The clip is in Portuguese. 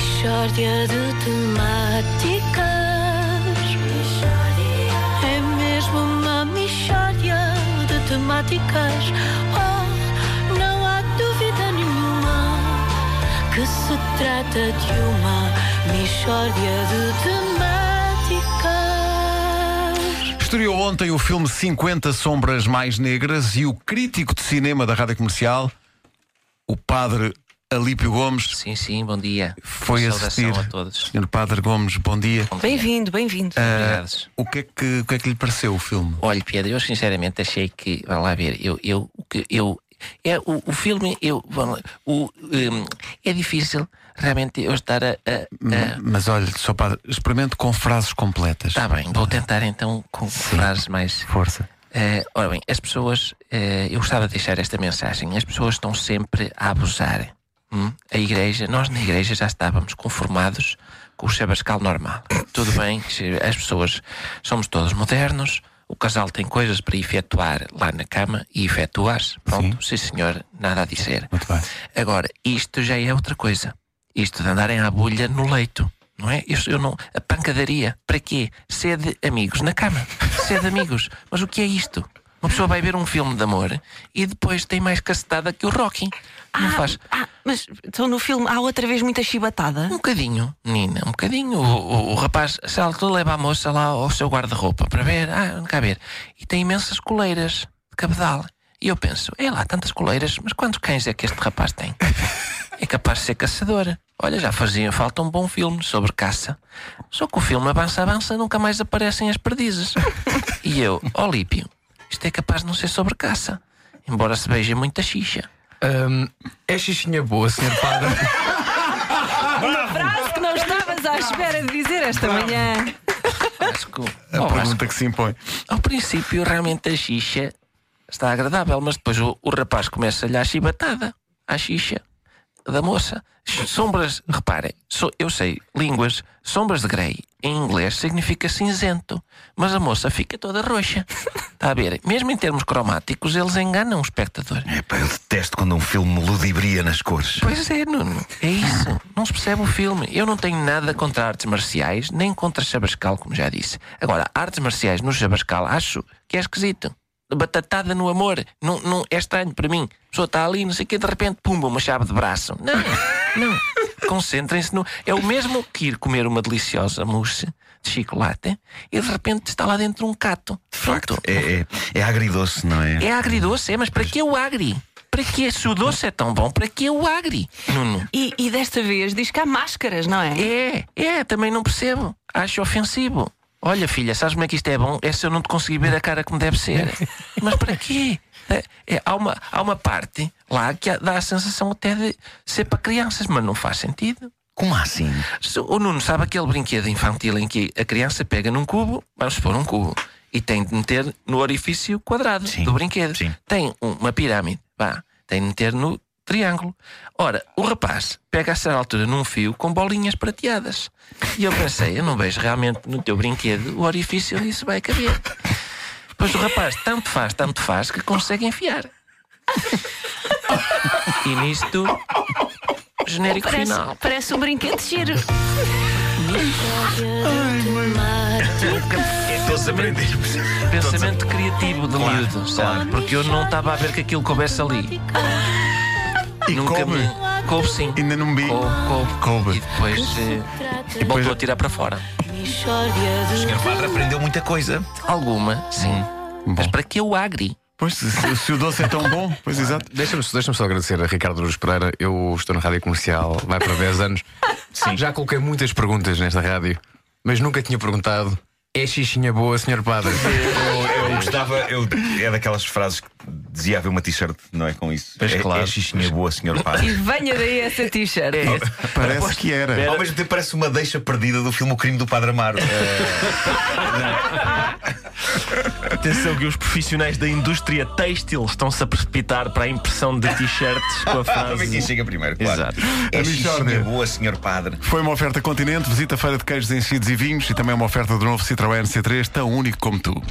Mishória de temáticas. É mesmo uma mishória de temáticas. Oh, não há dúvida nenhuma que se trata de uma mishória de temáticas. Estreou ontem o filme 50 Sombras Mais Negras e o crítico de cinema da Rádio Comercial, o padre Alípio Gomes, Sim, sim, bom dia. foi assistir. a todos. Senhor Padre Gomes, bom dia. Bom. Bem-vindo, bem-vindo. Obrigados. O que, é que, o que é que lhe pareceu o filme? Olha, Pedro, eu sinceramente achei que. Vá lá ver, eu. eu, o que- eu é, o, o filme, eu. Lá, o, hum, é difícil realmente eu estar a. a- a- Mas olha, só Padre, experimente com frases completas. Tá bem, vou tentar então com frases mais. Força. Eh, ora bem, as pessoas, eh, eu gostava de deixar esta mensagem: as pessoas estão sempre a abusar. Hum? A igreja, nós na igreja já estávamos conformados com o chabascal normal. Tudo bem, as pessoas somos todos modernos, o casal tem coisas para efetuar lá na cama e efetua-as. Pronto, sim. senhor, nada a dizer. Muito bem. Agora, isto já é outra coisa. Isto de andarem à bolha no leito. Não é? Eu, eu não. A pancadaria. Para quê? Sede amigos na cama. Sede amigos. Mas o que é isto? Uma pessoa vai ver um filme de amor e depois tem mais cacetada que o Rocky. Não faz. Ah, mas então no filme há outra vez muita chibatada? Um bocadinho, menina, um bocadinho. O, o, o rapaz saltou, leva a moça lá ao seu guarda-roupa para ver. Ah, não cá ver. E tem imensas coleiras de cabedal. E eu penso, é lá, tantas coleiras, mas quantos cães é que este rapaz tem? É capaz de ser caçador. Olha, já fazia falta um bom filme sobre caça. Só que o filme avança, avança, nunca mais aparecem as perdizes. E eu, Olípio, isto é capaz de não ser sobre caça. Embora se veja muita xixa. Hum, é xixinha boa, senhor padre. Frase que não estavas à espera de dizer esta manhã. Que, A oh, pergunta que se impõe. Ao princípio, realmente a xixa está agradável, mas depois o, o rapaz começa-lhe a chibatada, à xixa da moça. Sombras, reparem, so- eu sei, línguas, sombras de grey em inglês significa cinzento, mas a moça fica toda roxa. Está a ver? Mesmo em termos cromáticos, eles enganam o espectador. Epá, eu detesto quando um filme ludibria nas cores. Pois é, Nuno, é isso. Não se percebe o filme. Eu não tenho nada contra artes marciais, nem contra Chabascal, como já disse. Agora, artes marciais no Chabascal acho que é esquisito. Batatada no amor. Não, não, é estranho para mim. A pessoa está ali, não sei o quê, de repente, pumba, uma chave de braço. Não, não. Concentrem-se no. É o mesmo que ir comer uma deliciosa mousse de chocolate e de repente está lá dentro um cato. Pronto. É, é, é agridoce, não é? É agridoce, é, mas para que o agri? Para que se o doce é tão bom? Para que o agri? Nuno. E, e desta vez diz que há máscaras, não é? É, é, também não percebo. Acho ofensivo. Olha, filha, sabes como é que isto é bom? É se eu não te conseguir ver a cara como deve ser. Mas para quê? É, é, há, uma, há uma parte lá que dá a sensação até de ser para crianças, mas não faz sentido. Como assim? O Nuno sabe aquele brinquedo infantil em que a criança pega num cubo, vamos supor um cubo, e tem de meter no orifício quadrado Sim, do brinquedo. sim. Tem um- uma pirâmide, vá, tem de meter no triângulo. Ora, o rapaz pega a certa altura num fio com bolinhas prateadas. E eu pensei, eu não vejo realmente no teu brinquedo o orifício onde isso vai caber. Pois o rapaz tanto faz, tanto faz que consegue enfiar. E nisto, genérico Parece, final. parece um brinquedo de giro. Aprendermos. Pensamento criativo de Claro, miúdo, sabe? claro. Porque eu não estava a ver que aquilo coubesse ali. E Nunca coube. me. Coube sim. Ainda não vi. Coube, coube. Coube. E depois eh, depois- voltou a tirar para fora. O senhor padre aprendeu muita coisa. Alguma, sim. Mas para que o agri? Pois, se, se o doce é tão bom, pois exato. Deixa-me deixa só agradecer a Ricardo Luz Pereira. Eu estou na rádio comercial, vai para 10 anos. Sim. Já coloquei muitas perguntas nesta rádio, mas nunca tinha perguntado: é xixinha boa, senhor padre? Eu, eu gostava, eu, é daquelas frases que dizia haver uma t-shirt, não é com isso? Pois é, claro. é xixinha boa, senhor E padre. venha daí essa t-shirt. Parece que era. Ao mesmo tempo parece uma deixa perdida do filme O Crime do Padre Amaro. Atenção que os profissionais da indústria têxtil estão-se a precipitar para a impressão de t-shirts com a é frase. chega primeiro? Claro. Exato. É xixinha boa, senhor padre. Foi uma oferta Continente, visita a feira de queijos enchidos e vinhos e também uma oferta do novo Citroën C3, tão único como tu.